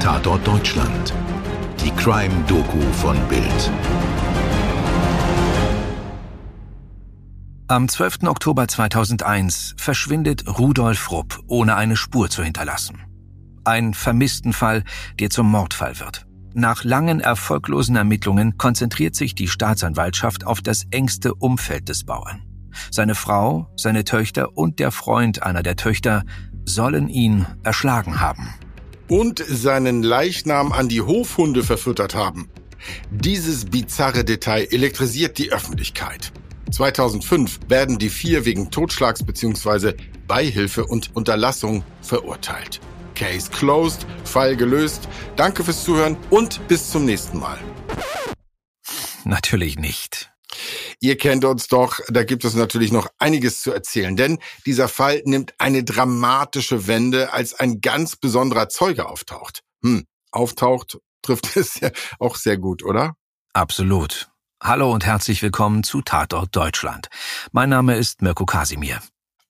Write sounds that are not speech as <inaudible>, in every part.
Tatort Deutschland. Die Crime-Doku von Bild. Am 12. Oktober 2001 verschwindet Rudolf Rupp, ohne eine Spur zu hinterlassen. Ein Vermisstenfall, der zum Mordfall wird. Nach langen erfolglosen Ermittlungen konzentriert sich die Staatsanwaltschaft auf das engste Umfeld des Bauern. Seine Frau, seine Töchter und der Freund einer der Töchter sollen ihn erschlagen haben. Und seinen Leichnam an die Hofhunde verfüttert haben. Dieses bizarre Detail elektrisiert die Öffentlichkeit. 2005 werden die vier wegen Totschlags bzw. Beihilfe und Unterlassung verurteilt. Case closed, Fall gelöst. Danke fürs Zuhören und bis zum nächsten Mal. Natürlich nicht. Ihr kennt uns doch, da gibt es natürlich noch einiges zu erzählen, denn dieser Fall nimmt eine dramatische Wende, als ein ganz besonderer Zeuge auftaucht. Hm, auftaucht trifft <laughs> es ja auch sehr gut, oder? Absolut. Hallo und herzlich willkommen zu Tatort Deutschland. Mein Name ist Mirko Kasimir.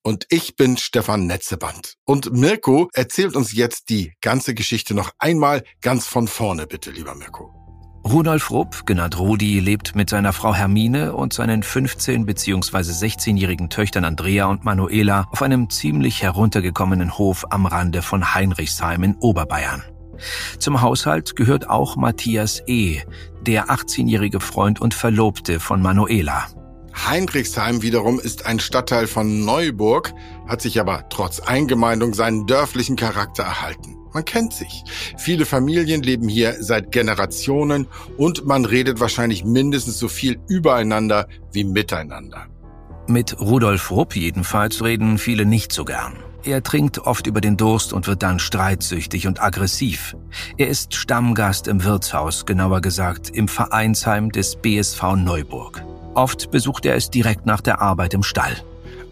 Und ich bin Stefan Netzeband. Und Mirko erzählt uns jetzt die ganze Geschichte noch einmal ganz von vorne, bitte, lieber Mirko. Rudolf Rupp, genannt Rudi, lebt mit seiner Frau Hermine und seinen 15- bzw. 16-jährigen Töchtern Andrea und Manuela auf einem ziemlich heruntergekommenen Hof am Rande von Heinrichsheim in Oberbayern. Zum Haushalt gehört auch Matthias E., der 18-jährige Freund und Verlobte von Manuela. Heinrichsheim wiederum ist ein Stadtteil von Neuburg, hat sich aber trotz Eingemeindung seinen dörflichen Charakter erhalten. Man kennt sich. Viele Familien leben hier seit Generationen und man redet wahrscheinlich mindestens so viel übereinander wie miteinander. Mit Rudolf Rupp jedenfalls reden viele nicht so gern. Er trinkt oft über den Durst und wird dann streitsüchtig und aggressiv. Er ist Stammgast im Wirtshaus, genauer gesagt im Vereinsheim des BSV Neuburg. Oft besucht er es direkt nach der Arbeit im Stall.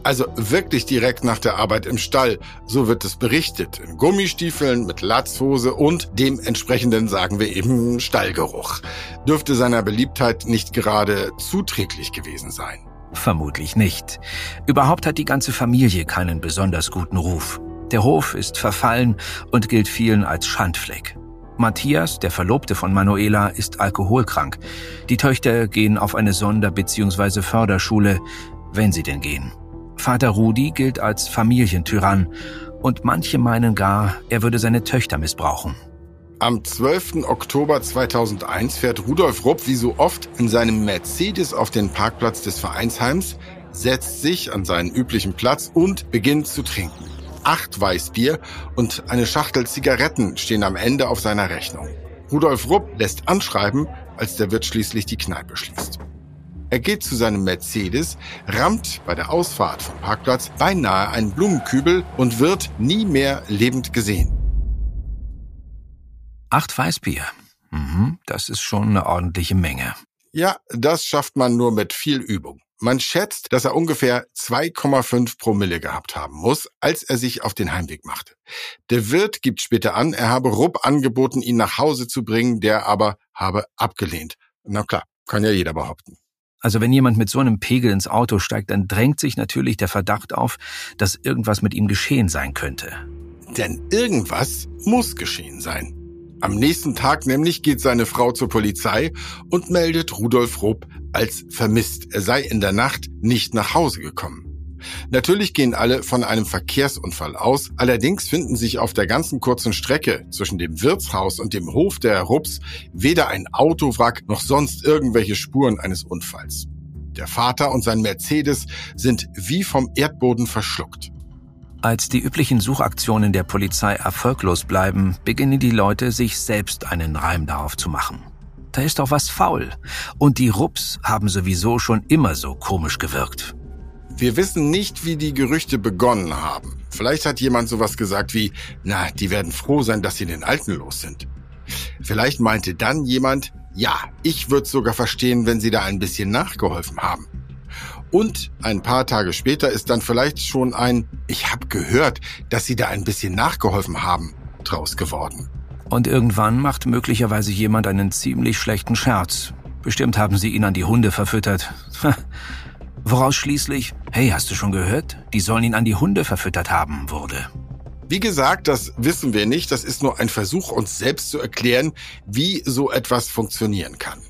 Also wirklich direkt nach der Arbeit im Stall. So wird es berichtet. In Gummistiefeln, mit Latzhose und dem entsprechenden, sagen wir eben, Stallgeruch. Dürfte seiner Beliebtheit nicht gerade zuträglich gewesen sein. Vermutlich nicht. Überhaupt hat die ganze Familie keinen besonders guten Ruf. Der Hof ist verfallen und gilt vielen als Schandfleck. Matthias, der Verlobte von Manuela, ist alkoholkrank. Die Töchter gehen auf eine Sonder- bzw. Förderschule, wenn sie denn gehen. Vater Rudi gilt als Familientyrann und manche meinen gar, er würde seine Töchter missbrauchen. Am 12. Oktober 2001 fährt Rudolf Rupp wie so oft in seinem Mercedes auf den Parkplatz des Vereinsheims, setzt sich an seinen üblichen Platz und beginnt zu trinken. Acht Weißbier und eine Schachtel Zigaretten stehen am Ende auf seiner Rechnung. Rudolf Rupp lässt anschreiben, als der Wirt schließlich die Kneipe schließt. Er geht zu seinem Mercedes, rammt bei der Ausfahrt vom Parkplatz beinahe einen Blumenkübel und wird nie mehr lebend gesehen. Acht Weißbier. Mhm, das ist schon eine ordentliche Menge. Ja, das schafft man nur mit viel Übung. Man schätzt, dass er ungefähr 2,5 Promille gehabt haben muss, als er sich auf den Heimweg machte. Der Wirt gibt später an, er habe Rupp angeboten, ihn nach Hause zu bringen, der aber habe abgelehnt. Na klar, kann ja jeder behaupten. Also wenn jemand mit so einem Pegel ins Auto steigt, dann drängt sich natürlich der Verdacht auf, dass irgendwas mit ihm geschehen sein könnte. Denn irgendwas muss geschehen sein. Am nächsten Tag nämlich geht seine Frau zur Polizei und meldet Rudolf Rupp als vermisst. Er sei in der Nacht nicht nach Hause gekommen. Natürlich gehen alle von einem Verkehrsunfall aus, allerdings finden sich auf der ganzen kurzen Strecke zwischen dem Wirtshaus und dem Hof der Rupps weder ein Autowrack noch sonst irgendwelche Spuren eines Unfalls. Der Vater und sein Mercedes sind wie vom Erdboden verschluckt. Als die üblichen Suchaktionen der Polizei erfolglos bleiben, beginnen die Leute sich selbst einen Reim darauf zu machen. Da ist doch was faul. Und die Rups haben sowieso schon immer so komisch gewirkt. Wir wissen nicht, wie die Gerüchte begonnen haben. Vielleicht hat jemand sowas gesagt wie, na, die werden froh sein, dass sie den Alten los sind. Vielleicht meinte dann jemand, ja, ich würde sogar verstehen, wenn sie da ein bisschen nachgeholfen haben. Und ein paar Tage später ist dann vielleicht schon ein Ich habe gehört, dass Sie da ein bisschen nachgeholfen haben draus geworden. Und irgendwann macht möglicherweise jemand einen ziemlich schlechten Scherz. Bestimmt haben sie ihn an die Hunde verfüttert. Woraus schließlich, hey, hast du schon gehört? Die sollen ihn an die Hunde verfüttert haben, wurde. Wie gesagt, das wissen wir nicht. Das ist nur ein Versuch, uns selbst zu erklären, wie so etwas funktionieren kann.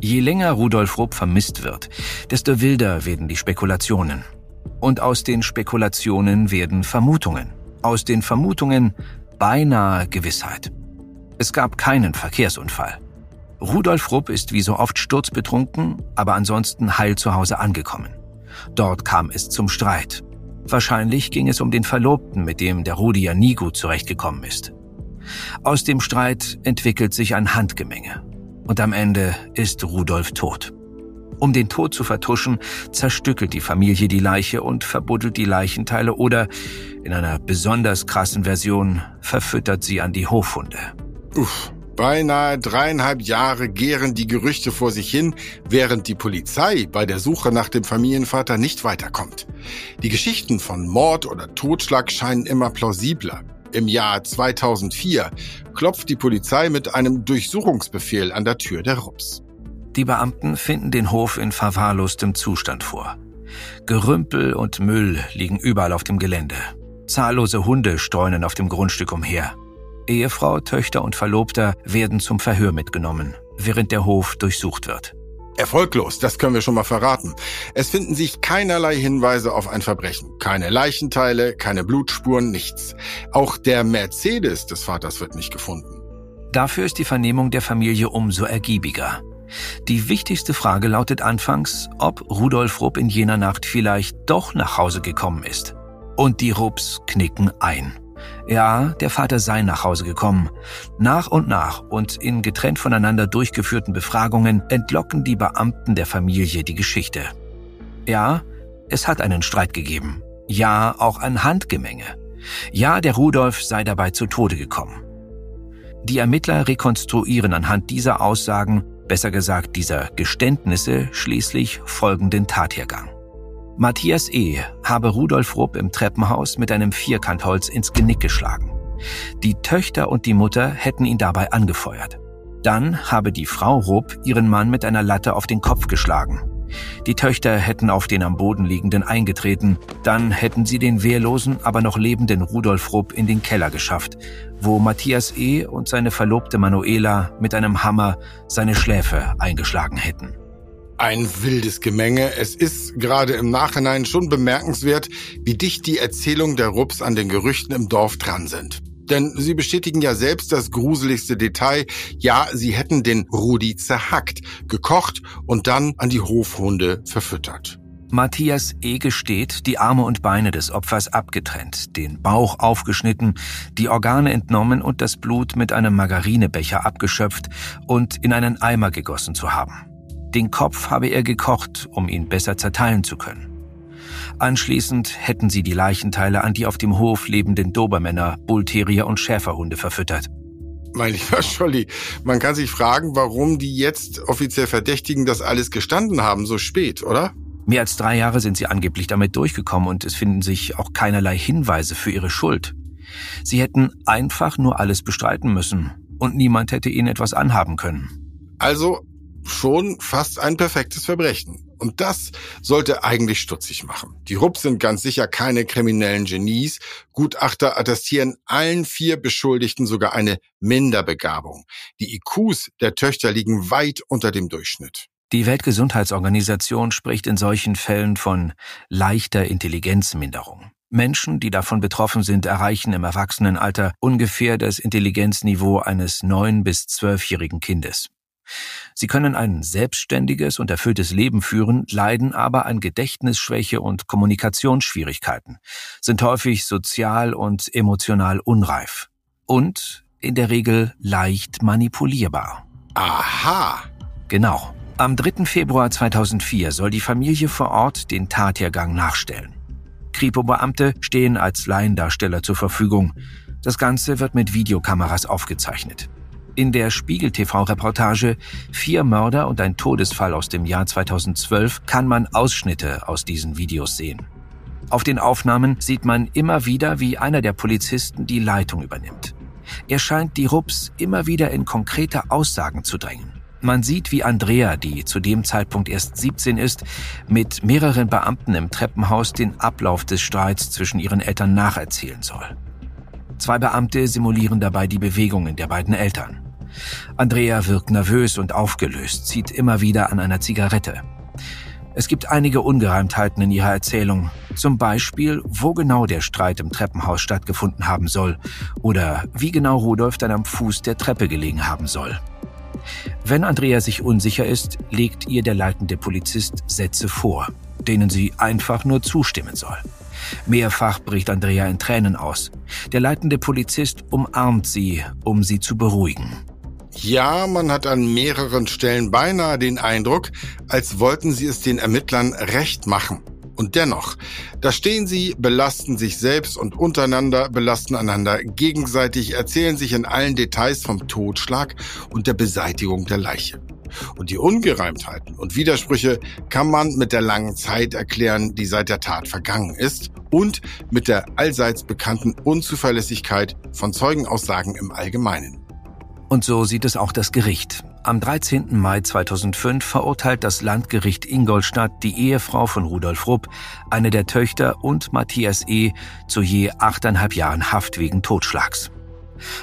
Je länger Rudolf Rupp vermisst wird, desto wilder werden die Spekulationen. Und aus den Spekulationen werden Vermutungen. Aus den Vermutungen beinahe Gewissheit. Es gab keinen Verkehrsunfall. Rudolf Rupp ist wie so oft sturzbetrunken, aber ansonsten heil zu Hause angekommen. Dort kam es zum Streit. Wahrscheinlich ging es um den Verlobten, mit dem der Rudi ja nie gut zurechtgekommen ist. Aus dem Streit entwickelt sich ein Handgemenge. Und am Ende ist Rudolf tot. Um den Tod zu vertuschen, zerstückelt die Familie die Leiche und verbuddelt die Leichenteile oder, in einer besonders krassen Version, verfüttert sie an die Hofhunde. Uff. Beinahe dreieinhalb Jahre gären die Gerüchte vor sich hin, während die Polizei bei der Suche nach dem Familienvater nicht weiterkommt. Die Geschichten von Mord oder Totschlag scheinen immer plausibler. Im Jahr 2004 klopft die Polizei mit einem Durchsuchungsbefehl an der Tür der Rups. Die Beamten finden den Hof in verwahrlostem Zustand vor. Gerümpel und Müll liegen überall auf dem Gelände. Zahllose Hunde streunen auf dem Grundstück umher. Ehefrau, Töchter und Verlobter werden zum Verhör mitgenommen, während der Hof durchsucht wird. Erfolglos, das können wir schon mal verraten. Es finden sich keinerlei Hinweise auf ein Verbrechen. Keine Leichenteile, keine Blutspuren, nichts. Auch der Mercedes des Vaters wird nicht gefunden. Dafür ist die Vernehmung der Familie umso ergiebiger. Die wichtigste Frage lautet anfangs, ob Rudolf Rupp in jener Nacht vielleicht doch nach Hause gekommen ist. Und die Rupps knicken ein. Ja, der Vater sei nach Hause gekommen. Nach und nach und in getrennt voneinander durchgeführten Befragungen entlocken die Beamten der Familie die Geschichte. Ja, es hat einen Streit gegeben. Ja, auch ein Handgemenge. Ja, der Rudolf sei dabei zu Tode gekommen. Die Ermittler rekonstruieren anhand dieser Aussagen, besser gesagt dieser Geständnisse, schließlich folgenden Tathergang. Matthias E. habe Rudolf Rupp im Treppenhaus mit einem Vierkantholz ins Genick geschlagen. Die Töchter und die Mutter hätten ihn dabei angefeuert. Dann habe die Frau Rupp ihren Mann mit einer Latte auf den Kopf geschlagen. Die Töchter hätten auf den am Boden liegenden eingetreten, dann hätten sie den wehrlosen, aber noch lebenden Rudolf Rupp in den Keller geschafft, wo Matthias E. und seine Verlobte Manuela mit einem Hammer seine Schläfe eingeschlagen hätten. Ein wildes Gemenge. Es ist gerade im Nachhinein schon bemerkenswert, wie dicht die Erzählung der Rups an den Gerüchten im Dorf dran sind. Denn sie bestätigen ja selbst das gruseligste Detail. Ja, sie hätten den Rudi zerhackt, gekocht und dann an die Hofhunde verfüttert. Matthias E. gesteht, die Arme und Beine des Opfers abgetrennt, den Bauch aufgeschnitten, die Organe entnommen und das Blut mit einem Margarinebecher abgeschöpft und in einen Eimer gegossen zu haben. Den Kopf habe er gekocht, um ihn besser zerteilen zu können. Anschließend hätten sie die Leichenteile an die auf dem Hof lebenden Dobermänner, Bullterier und Schäferhunde verfüttert. Mein lieber Scholli, man kann sich fragen, warum die jetzt offiziell Verdächtigen das alles gestanden haben, so spät, oder? Mehr als drei Jahre sind sie angeblich damit durchgekommen und es finden sich auch keinerlei Hinweise für ihre Schuld. Sie hätten einfach nur alles bestreiten müssen und niemand hätte ihnen etwas anhaben können. Also schon fast ein perfektes Verbrechen. Und das sollte eigentlich stutzig machen. Die Rupps sind ganz sicher keine kriminellen Genies. Gutachter attestieren allen vier Beschuldigten sogar eine Minderbegabung. Die IQs der Töchter liegen weit unter dem Durchschnitt. Die Weltgesundheitsorganisation spricht in solchen Fällen von leichter Intelligenzminderung. Menschen, die davon betroffen sind, erreichen im Erwachsenenalter ungefähr das Intelligenzniveau eines neun- bis zwölfjährigen Kindes. Sie können ein selbstständiges und erfülltes Leben führen, leiden aber an Gedächtnisschwäche und Kommunikationsschwierigkeiten, sind häufig sozial und emotional unreif und in der Regel leicht manipulierbar. Aha. Genau. Am 3. Februar 2004 soll die Familie vor Ort den Tathergang nachstellen. Kripo-Beamte stehen als Laiendarsteller zur Verfügung. Das Ganze wird mit Videokameras aufgezeichnet. In der Spiegel-TV-Reportage Vier Mörder und ein Todesfall aus dem Jahr 2012 kann man Ausschnitte aus diesen Videos sehen. Auf den Aufnahmen sieht man immer wieder, wie einer der Polizisten die Leitung übernimmt. Er scheint die Rups immer wieder in konkrete Aussagen zu drängen. Man sieht, wie Andrea, die zu dem Zeitpunkt erst 17 ist, mit mehreren Beamten im Treppenhaus den Ablauf des Streits zwischen ihren Eltern nacherzählen soll. Zwei Beamte simulieren dabei die Bewegungen der beiden Eltern. Andrea wirkt nervös und aufgelöst, zieht immer wieder an einer Zigarette. Es gibt einige Ungereimtheiten in ihrer Erzählung. Zum Beispiel, wo genau der Streit im Treppenhaus stattgefunden haben soll oder wie genau Rudolf dann am Fuß der Treppe gelegen haben soll. Wenn Andrea sich unsicher ist, legt ihr der leitende Polizist Sätze vor, denen sie einfach nur zustimmen soll. Mehrfach bricht Andrea in Tränen aus. Der leitende Polizist umarmt sie, um sie zu beruhigen. Ja, man hat an mehreren Stellen beinahe den Eindruck, als wollten sie es den Ermittlern recht machen. Und dennoch, da stehen sie, belasten sich selbst und untereinander, belasten einander gegenseitig, erzählen sich in allen Details vom Totschlag und der Beseitigung der Leiche. Und die Ungereimtheiten und Widersprüche kann man mit der langen Zeit erklären, die seit der Tat vergangen ist und mit der allseits bekannten Unzuverlässigkeit von Zeugenaussagen im Allgemeinen. Und so sieht es auch das Gericht. Am 13. Mai 2005 verurteilt das Landgericht Ingolstadt die Ehefrau von Rudolf Rupp, eine der Töchter und Matthias E. zu je achteinhalb Jahren Haft wegen Totschlags.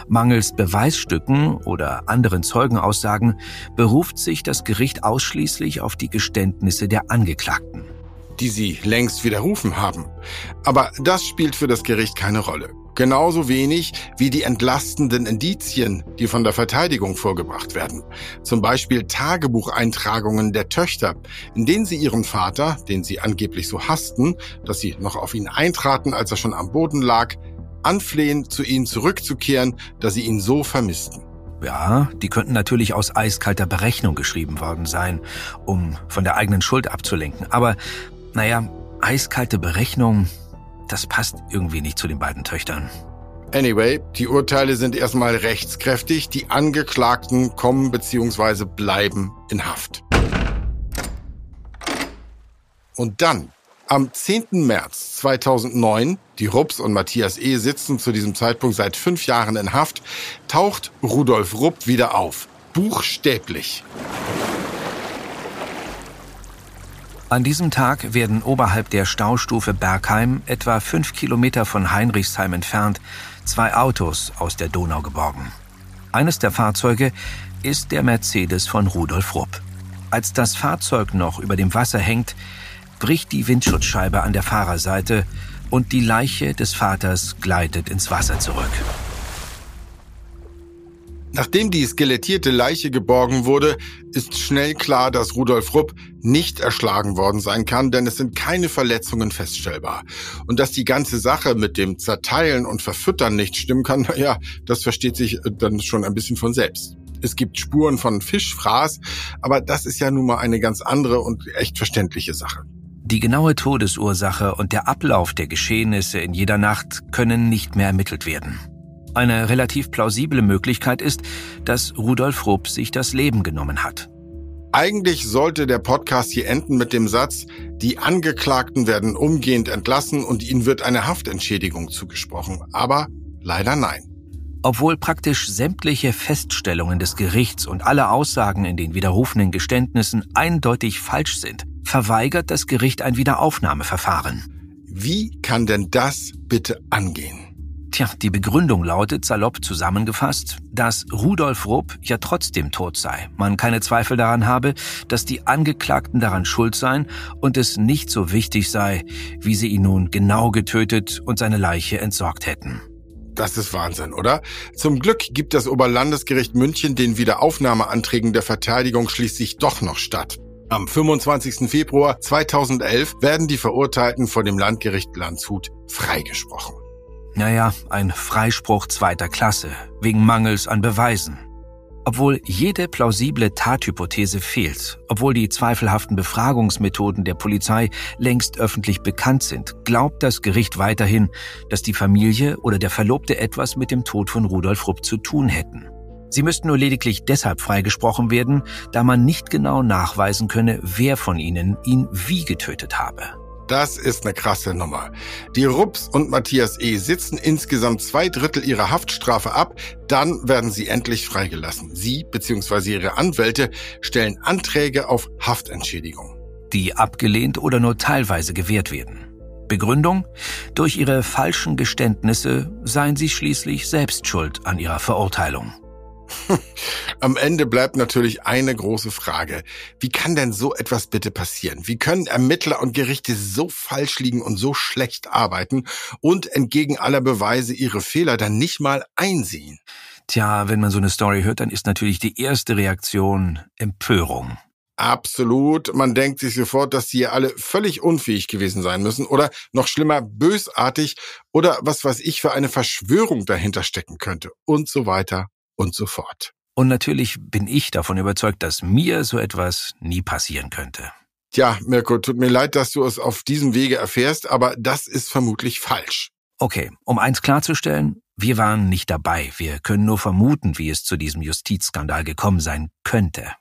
Mangels Beweisstücken oder anderen Zeugenaussagen beruft sich das Gericht ausschließlich auf die Geständnisse der Angeklagten. Die sie längst widerrufen haben. Aber das spielt für das Gericht keine Rolle. Genauso wenig wie die entlastenden Indizien, die von der Verteidigung vorgebracht werden. Zum Beispiel Tagebucheintragungen der Töchter, in denen sie ihren Vater, den sie angeblich so hassten, dass sie noch auf ihn eintraten, als er schon am Boden lag, anflehen, zu ihnen zurückzukehren, da sie ihn so vermissten. Ja, die könnten natürlich aus eiskalter Berechnung geschrieben worden sein, um von der eigenen Schuld abzulenken. Aber, naja, eiskalte Berechnung, das passt irgendwie nicht zu den beiden Töchtern. Anyway, die Urteile sind erstmal rechtskräftig. Die Angeklagten kommen bzw. bleiben in Haft. Und dann, am 10. März 2009, die Rupps und Matthias E. sitzen zu diesem Zeitpunkt seit fünf Jahren in Haft, taucht Rudolf Rupp wieder auf. Buchstäblich. An diesem Tag werden oberhalb der Staustufe Bergheim, etwa fünf Kilometer von Heinrichsheim entfernt, zwei Autos aus der Donau geborgen. Eines der Fahrzeuge ist der Mercedes von Rudolf Rupp. Als das Fahrzeug noch über dem Wasser hängt, bricht die Windschutzscheibe an der Fahrerseite und die Leiche des Vaters gleitet ins Wasser zurück. Nachdem die skelettierte Leiche geborgen wurde, ist schnell klar, dass Rudolf Rupp nicht erschlagen worden sein kann, denn es sind keine Verletzungen feststellbar. Und dass die ganze Sache mit dem Zerteilen und Verfüttern nicht stimmen kann, <laughs> naja, das versteht sich dann schon ein bisschen von selbst. Es gibt Spuren von Fischfraß, aber das ist ja nun mal eine ganz andere und echt verständliche Sache. Die genaue Todesursache und der Ablauf der Geschehnisse in jeder Nacht können nicht mehr ermittelt werden. Eine relativ plausible Möglichkeit ist, dass Rudolf Rupp sich das Leben genommen hat. Eigentlich sollte der Podcast hier enden mit dem Satz, die Angeklagten werden umgehend entlassen und ihnen wird eine Haftentschädigung zugesprochen. Aber leider nein. Obwohl praktisch sämtliche Feststellungen des Gerichts und alle Aussagen in den widerrufenen Geständnissen eindeutig falsch sind, verweigert das Gericht ein Wiederaufnahmeverfahren. Wie kann denn das bitte angehen? Tja, die Begründung lautet salopp zusammengefasst, dass Rudolf Rupp ja trotzdem tot sei. Man keine Zweifel daran habe, dass die Angeklagten daran schuld seien und es nicht so wichtig sei, wie sie ihn nun genau getötet und seine Leiche entsorgt hätten. Das ist Wahnsinn, oder? Zum Glück gibt das Oberlandesgericht München den Wiederaufnahmeanträgen der Verteidigung schließlich doch noch statt. Am 25. Februar 2011 werden die Verurteilten vor dem Landgericht Landshut freigesprochen. Naja, ein Freispruch zweiter Klasse, wegen Mangels an Beweisen. Obwohl jede plausible Tathypothese fehlt, obwohl die zweifelhaften Befragungsmethoden der Polizei längst öffentlich bekannt sind, glaubt das Gericht weiterhin, dass die Familie oder der Verlobte etwas mit dem Tod von Rudolf Rupp zu tun hätten. Sie müssten nur lediglich deshalb freigesprochen werden, da man nicht genau nachweisen könne, wer von ihnen ihn wie getötet habe. Das ist eine krasse Nummer. Die Rups und Matthias E. sitzen insgesamt zwei Drittel ihrer Haftstrafe ab, dann werden sie endlich freigelassen. Sie bzw. ihre Anwälte stellen Anträge auf Haftentschädigung. Die abgelehnt oder nur teilweise gewährt werden. Begründung? Durch ihre falschen Geständnisse seien sie schließlich selbst schuld an ihrer Verurteilung. <laughs> Am Ende bleibt natürlich eine große Frage. Wie kann denn so etwas bitte passieren? Wie können Ermittler und Gerichte so falsch liegen und so schlecht arbeiten und entgegen aller Beweise ihre Fehler dann nicht mal einsehen? Tja, wenn man so eine Story hört, dann ist natürlich die erste Reaktion Empörung. Absolut. Man denkt sich sofort, dass die alle völlig unfähig gewesen sein müssen oder noch schlimmer bösartig oder was weiß ich für eine Verschwörung dahinter stecken könnte und so weiter und so fort. Und natürlich bin ich davon überzeugt, dass mir so etwas nie passieren könnte. Tja, Mirko, tut mir leid, dass du es auf diesem Wege erfährst, aber das ist vermutlich falsch. Okay, um eins klarzustellen, wir waren nicht dabei. Wir können nur vermuten, wie es zu diesem Justizskandal gekommen sein könnte.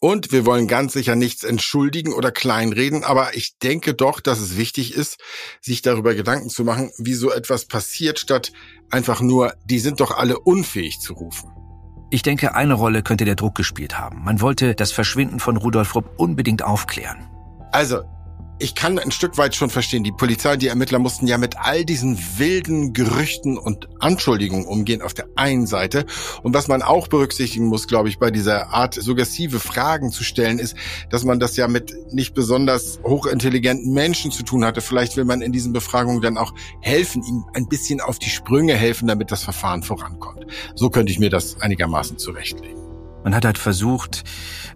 Und wir wollen ganz sicher nichts entschuldigen oder kleinreden, aber ich denke doch, dass es wichtig ist, sich darüber Gedanken zu machen, wie so etwas passiert, statt einfach nur, die sind doch alle unfähig zu rufen. Ich denke, eine Rolle könnte der Druck gespielt haben. Man wollte das Verschwinden von Rudolf Rupp unbedingt aufklären. Also, ich kann ein Stück weit schon verstehen. Die Polizei die Ermittler mussten ja mit all diesen wilden Gerüchten und Anschuldigungen umgehen auf der einen Seite. Und was man auch berücksichtigen muss, glaube ich, bei dieser Art suggestive Fragen zu stellen, ist, dass man das ja mit nicht besonders hochintelligenten Menschen zu tun hatte. Vielleicht will man in diesen Befragungen dann auch helfen, ihnen ein bisschen auf die Sprünge helfen, damit das Verfahren vorankommt. So könnte ich mir das einigermaßen zurechtlegen. Man hat halt versucht,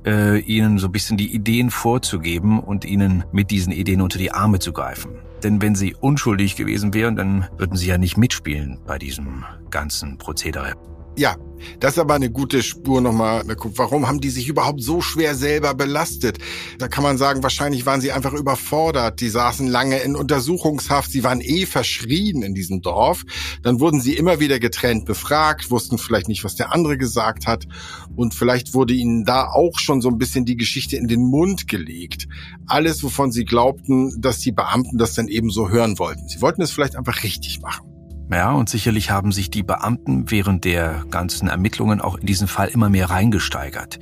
äh, ihnen so ein bisschen die Ideen vorzugeben und ihnen mit diesen Ideen unter die Arme zu greifen. Denn wenn sie unschuldig gewesen wären, dann würden sie ja nicht mitspielen bei diesem ganzen Prozedere. Ja, das ist aber eine gute Spur nochmal. Warum haben die sich überhaupt so schwer selber belastet? Da kann man sagen, wahrscheinlich waren sie einfach überfordert. Die saßen lange in Untersuchungshaft. Sie waren eh verschrien in diesem Dorf. Dann wurden sie immer wieder getrennt befragt, wussten vielleicht nicht, was der andere gesagt hat. Und vielleicht wurde ihnen da auch schon so ein bisschen die Geschichte in den Mund gelegt. Alles, wovon sie glaubten, dass die Beamten das dann eben so hören wollten. Sie wollten es vielleicht einfach richtig machen. Ja, und sicherlich haben sich die Beamten während der ganzen Ermittlungen auch in diesen Fall immer mehr reingesteigert.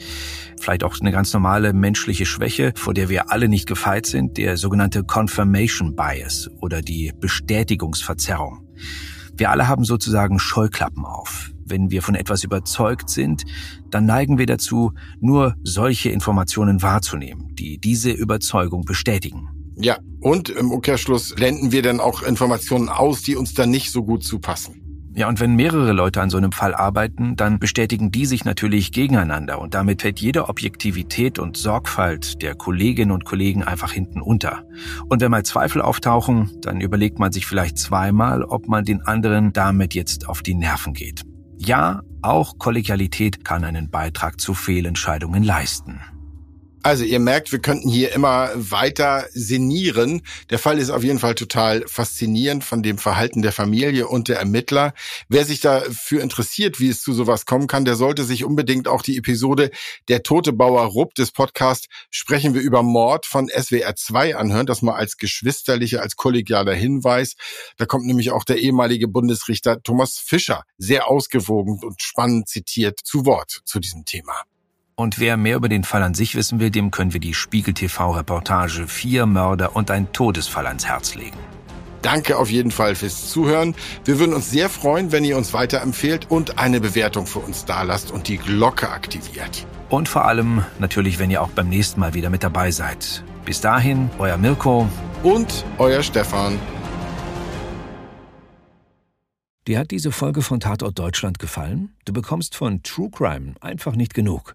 Vielleicht auch eine ganz normale menschliche Schwäche, vor der wir alle nicht gefeit sind, der sogenannte Confirmation Bias oder die Bestätigungsverzerrung. Wir alle haben sozusagen Scheuklappen auf. Wenn wir von etwas überzeugt sind, dann neigen wir dazu, nur solche Informationen wahrzunehmen, die diese Überzeugung bestätigen. Ja, und im Umkehrschluss blenden wir dann auch Informationen aus, die uns dann nicht so gut zupassen. Ja, und wenn mehrere Leute an so einem Fall arbeiten, dann bestätigen die sich natürlich gegeneinander und damit fällt jede Objektivität und Sorgfalt der Kolleginnen und Kollegen einfach hinten unter. Und wenn mal Zweifel auftauchen, dann überlegt man sich vielleicht zweimal, ob man den anderen damit jetzt auf die Nerven geht. Ja, auch Kollegialität kann einen Beitrag zu Fehlentscheidungen leisten. Also ihr merkt, wir könnten hier immer weiter sinnieren. Der Fall ist auf jeden Fall total faszinierend von dem Verhalten der Familie und der Ermittler. Wer sich dafür interessiert, wie es zu sowas kommen kann, der sollte sich unbedingt auch die Episode Der tote Bauer Rupp des Podcasts Sprechen wir über Mord von SWR 2 anhören. Das mal als geschwisterlicher, als kollegialer Hinweis. Da kommt nämlich auch der ehemalige Bundesrichter Thomas Fischer sehr ausgewogen und spannend zitiert zu Wort zu diesem Thema. Und wer mehr über den Fall an sich wissen will, dem können wir die Spiegel TV-Reportage Vier Mörder und ein Todesfall ans Herz legen. Danke auf jeden Fall fürs Zuhören. Wir würden uns sehr freuen, wenn ihr uns weiterempfehlt und eine Bewertung für uns dalasst und die Glocke aktiviert. Und vor allem natürlich, wenn ihr auch beim nächsten Mal wieder mit dabei seid. Bis dahin, euer Mirko und euer Stefan. Dir hat diese Folge von Tatort Deutschland gefallen? Du bekommst von True Crime einfach nicht genug.